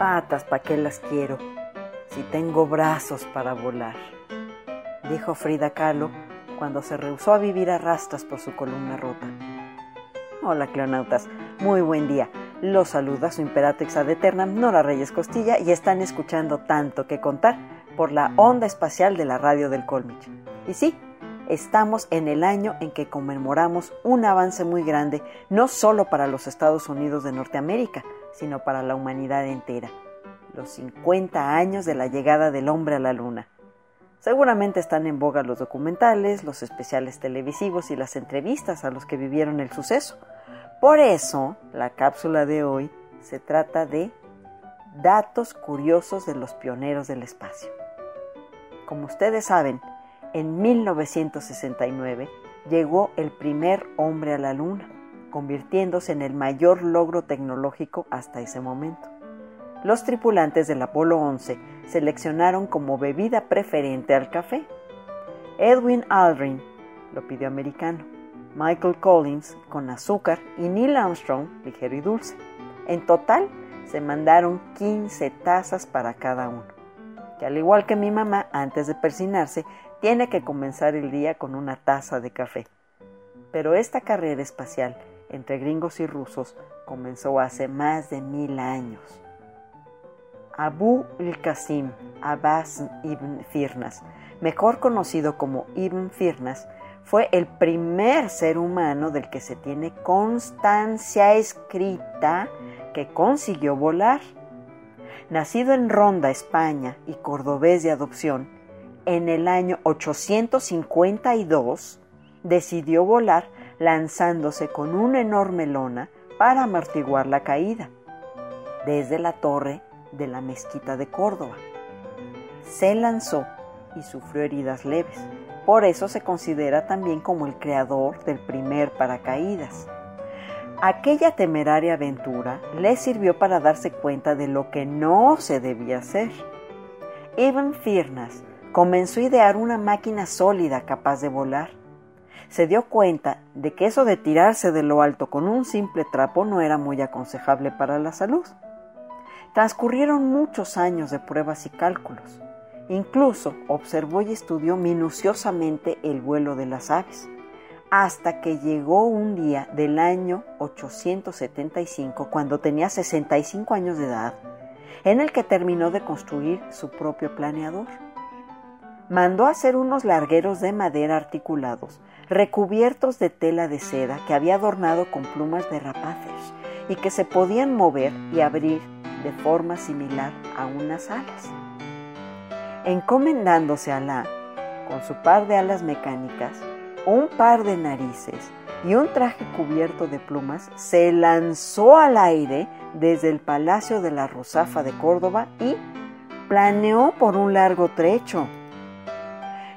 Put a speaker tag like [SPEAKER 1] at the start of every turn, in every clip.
[SPEAKER 1] Patas, ¿pa' qué las quiero? Si tengo brazos para volar, dijo Frida Kahlo cuando se rehusó a vivir a rastras por su columna rota. Hola, cleonautas, muy buen día. Los saluda su imperatrix ad eternam Nora Reyes Costilla y están escuchando tanto que contar por la onda espacial de la radio del Colmich. Y sí, estamos en el año en que conmemoramos un avance muy grande, no solo para los Estados Unidos de Norteamérica, sino para la humanidad entera. Los 50 años de la llegada del hombre a la luna. Seguramente están en boga los documentales, los especiales televisivos y las entrevistas a los que vivieron el suceso. Por eso, la cápsula de hoy se trata de datos curiosos de los pioneros del espacio. Como ustedes saben, en 1969 llegó el primer hombre a la luna convirtiéndose en el mayor logro tecnológico hasta ese momento. Los tripulantes del Apolo 11 seleccionaron como bebida preferente al café. Edwin Aldrin lo pidió americano, Michael Collins con azúcar y Neil Armstrong ligero y dulce. En total se mandaron 15 tazas para cada uno, que al igual que mi mamá antes de persinarse, tiene que comenzar el día con una taza de café. Pero esta carrera espacial entre gringos y rusos comenzó hace más de mil años. Abu el-Qasim Abbas ibn Firnas, mejor conocido como Ibn Firnas, fue el primer ser humano del que se tiene constancia escrita que consiguió volar. Nacido en Ronda, España, y cordobés de adopción, en el año 852 decidió volar lanzándose con una enorme lona para amortiguar la caída desde la torre de la mezquita de Córdoba. Se lanzó y sufrió heridas leves. Por eso se considera también como el creador del primer paracaídas. Aquella temeraria aventura le sirvió para darse cuenta de lo que no se debía hacer. Ibn Firnas comenzó a idear una máquina sólida capaz de volar se dio cuenta de que eso de tirarse de lo alto con un simple trapo no era muy aconsejable para la salud. Transcurrieron muchos años de pruebas y cálculos. Incluso observó y estudió minuciosamente el vuelo de las aves, hasta que llegó un día del año 875, cuando tenía 65 años de edad, en el que terminó de construir su propio planeador. Mandó hacer unos largueros de madera articulados recubiertos de tela de seda que había adornado con plumas de rapaces y que se podían mover y abrir de forma similar a unas alas. Encomendándose a la, con su par de alas mecánicas, un par de narices y un traje cubierto de plumas, se lanzó al aire desde el Palacio de la Rosafa de Córdoba y planeó por un largo trecho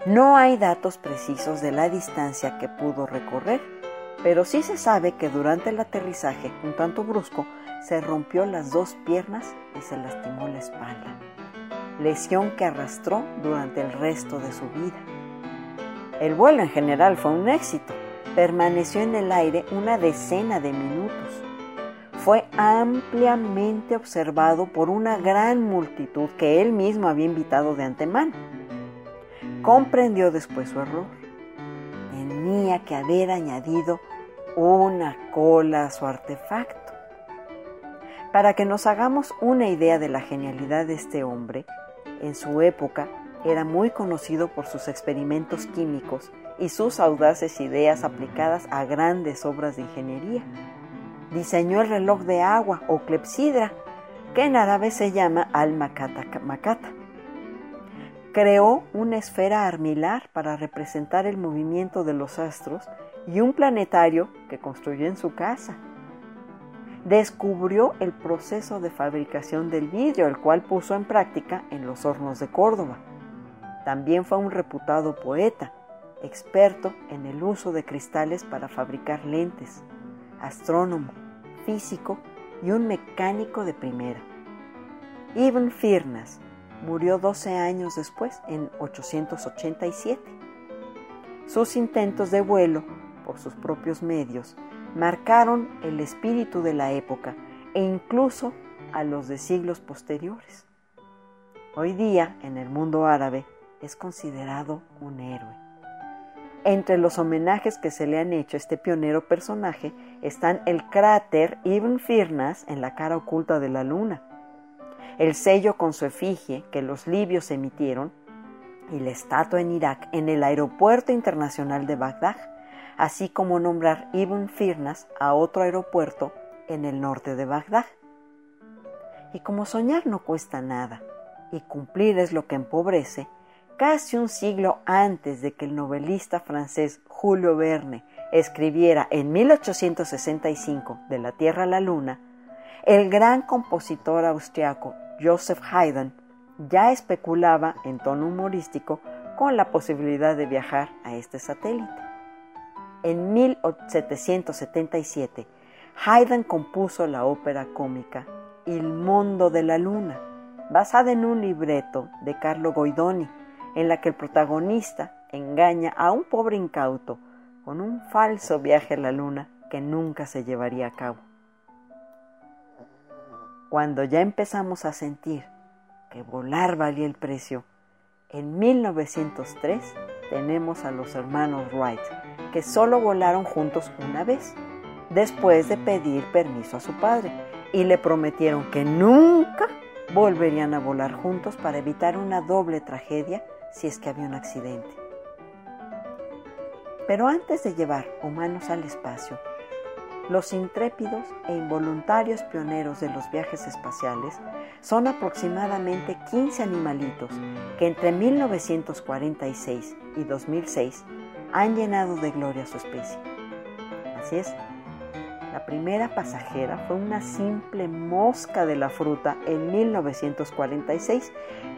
[SPEAKER 1] no hay datos precisos de la distancia que pudo recorrer, pero sí se sabe que durante el aterrizaje, un tanto brusco, se rompió las dos piernas y se lastimó la espalda, lesión que arrastró durante el resto de su vida. El vuelo en general fue un éxito, permaneció en el aire una decena de minutos. fue ampliamente observado por una gran multitud que él mismo había invitado de antemano. Comprendió después su error. Tenía que haber añadido una cola a su artefacto. Para que nos hagamos una idea de la genialidad de este hombre, en su época era muy conocido por sus experimentos químicos y sus audaces ideas aplicadas a grandes obras de ingeniería. Diseñó el reloj de agua o clepsidra, que en árabe se llama al-makata. Creó una esfera armilar para representar el movimiento de los astros y un planetario que construyó en su casa. Descubrió el proceso de fabricación del vidrio, el cual puso en práctica en los hornos de Córdoba. También fue un reputado poeta, experto en el uso de cristales para fabricar lentes, astrónomo, físico y un mecánico de primera. Ibn Firnas murió 12 años después, en 887. Sus intentos de vuelo por sus propios medios marcaron el espíritu de la época e incluso a los de siglos posteriores. Hoy día, en el mundo árabe, es considerado un héroe. Entre los homenajes que se le han hecho a este pionero personaje están el cráter Ibn Firnas en la cara oculta de la luna, el sello con su efigie que los libios emitieron y la estatua en Irak en el aeropuerto internacional de Bagdad, así como nombrar Ibn Firnas a otro aeropuerto en el norte de Bagdad. Y como soñar no cuesta nada y cumplir es lo que empobrece, casi un siglo antes de que el novelista francés Julio Verne escribiera en 1865 De la Tierra a la Luna, el gran compositor austriaco Joseph Haydn ya especulaba en tono humorístico con la posibilidad de viajar a este satélite. En 1777, Haydn compuso la ópera cómica Il mondo de la luna, basada en un libreto de Carlo Goidoni, en la que el protagonista engaña a un pobre incauto con un falso viaje a la luna que nunca se llevaría a cabo. Cuando ya empezamos a sentir que volar valía el precio, en 1903 tenemos a los hermanos Wright, que solo volaron juntos una vez, después de pedir permiso a su padre, y le prometieron que nunca volverían a volar juntos para evitar una doble tragedia si es que había un accidente. Pero antes de llevar humanos al espacio, los intrépidos e involuntarios pioneros de los viajes espaciales son aproximadamente 15 animalitos que entre 1946 y 2006 han llenado de gloria su especie. Así es, la primera pasajera fue una simple mosca de la fruta en 1946,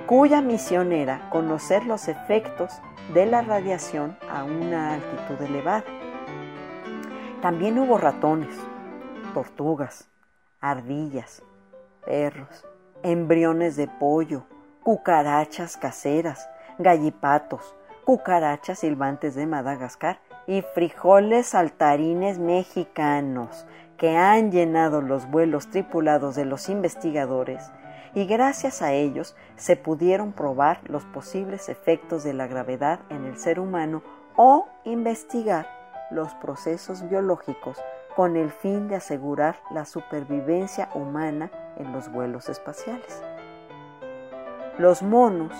[SPEAKER 1] cuya misión era conocer los efectos de la radiación a una altitud elevada. También hubo ratones, tortugas, ardillas, perros, embriones de pollo, cucarachas caseras, gallipatos, cucarachas silbantes de Madagascar y frijoles saltarines mexicanos que han llenado los vuelos tripulados de los investigadores y gracias a ellos se pudieron probar los posibles efectos de la gravedad en el ser humano o investigar los procesos biológicos con el fin de asegurar la supervivencia humana en los vuelos espaciales. Los monos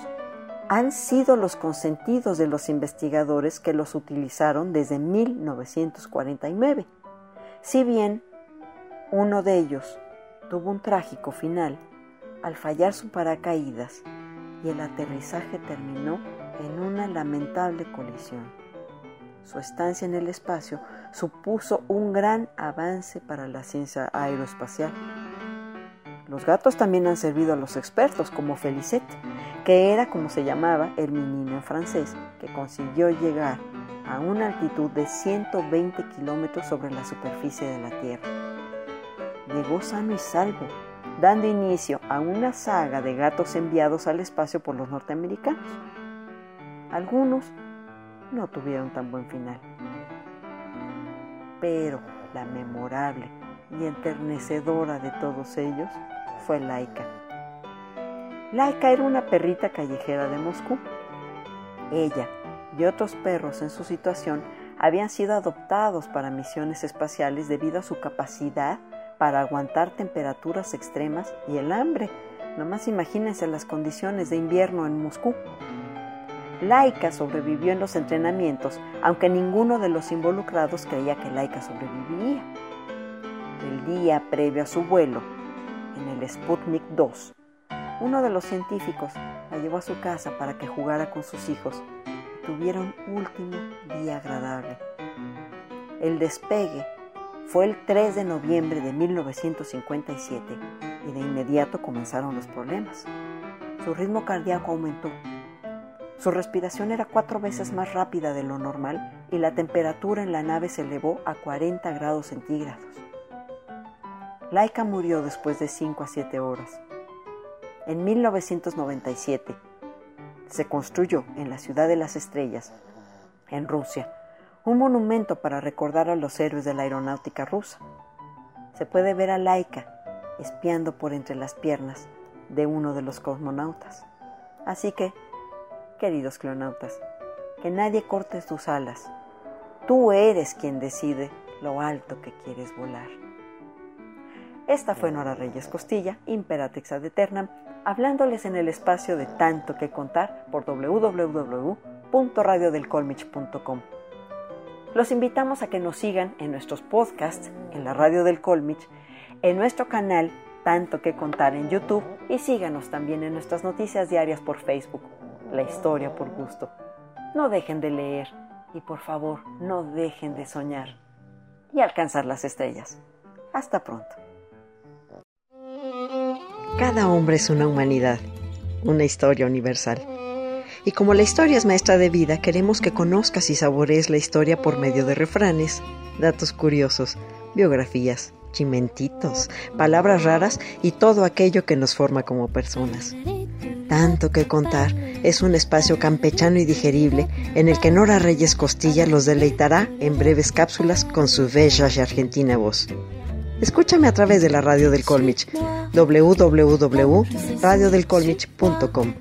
[SPEAKER 1] han sido los consentidos de los investigadores que los utilizaron desde 1949. Si bien uno de ellos tuvo un trágico final al fallar su paracaídas y el aterrizaje terminó en una lamentable colisión. Su estancia en el espacio supuso un gran avance para la ciencia aeroespacial. Los gatos también han servido a los expertos, como Felicette, que era como se llamaba el menino en francés, que consiguió llegar a una altitud de 120 kilómetros sobre la superficie de la Tierra. Llegó sano y salvo, dando inicio a una saga de gatos enviados al espacio por los norteamericanos. Algunos no tuvieron tan buen final. Pero la memorable y enternecedora de todos ellos fue Laika. Laika era una perrita callejera de Moscú. Ella y otros perros en su situación habían sido adoptados para misiones espaciales debido a su capacidad para aguantar temperaturas extremas y el hambre. Nomás imagínense las condiciones de invierno en Moscú. Laika sobrevivió en los entrenamientos, aunque ninguno de los involucrados creía que Laika sobreviviría. El día previo a su vuelo, en el Sputnik 2, uno de los científicos la llevó a su casa para que jugara con sus hijos y tuviera un último día agradable. El despegue fue el 3 de noviembre de 1957 y de inmediato comenzaron los problemas. Su ritmo cardíaco aumentó. Su respiración era cuatro veces más rápida de lo normal y la temperatura en la nave se elevó a 40 grados centígrados. Laika murió después de 5 a 7 horas. En 1997 se construyó en la Ciudad de las Estrellas, en Rusia, un monumento para recordar a los héroes de la aeronáutica rusa. Se puede ver a Laika espiando por entre las piernas de uno de los cosmonautas. Así que, queridos clonautas, que nadie corte tus alas. Tú eres quien decide lo alto que quieres volar. Esta fue Nora Reyes Costilla, Imperatrix ad Eternam, hablándoles en el espacio de tanto que contar por www.radiodelcolmich.com. Los invitamos a que nos sigan en nuestros podcasts, en la radio del Colmich, en nuestro canal Tanto que Contar en YouTube y síganos también en nuestras noticias diarias por Facebook. La historia por gusto. No dejen de leer y por favor no dejen de soñar y alcanzar las estrellas. Hasta pronto.
[SPEAKER 2] Cada hombre es una humanidad, una historia universal. Y como la historia es maestra de vida, queremos que conozcas y saborees la historia por medio de refranes, datos curiosos, biografías, chimentitos, palabras raras y todo aquello que nos forma como personas. Tanto que contar es un espacio campechano y digerible en el que Nora Reyes Costilla los deleitará en breves cápsulas con su bella y argentina voz. Escúchame a través de la radio del Colmich, www.radiodelcolmich.com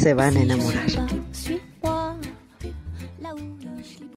[SPEAKER 2] se van a enamorar.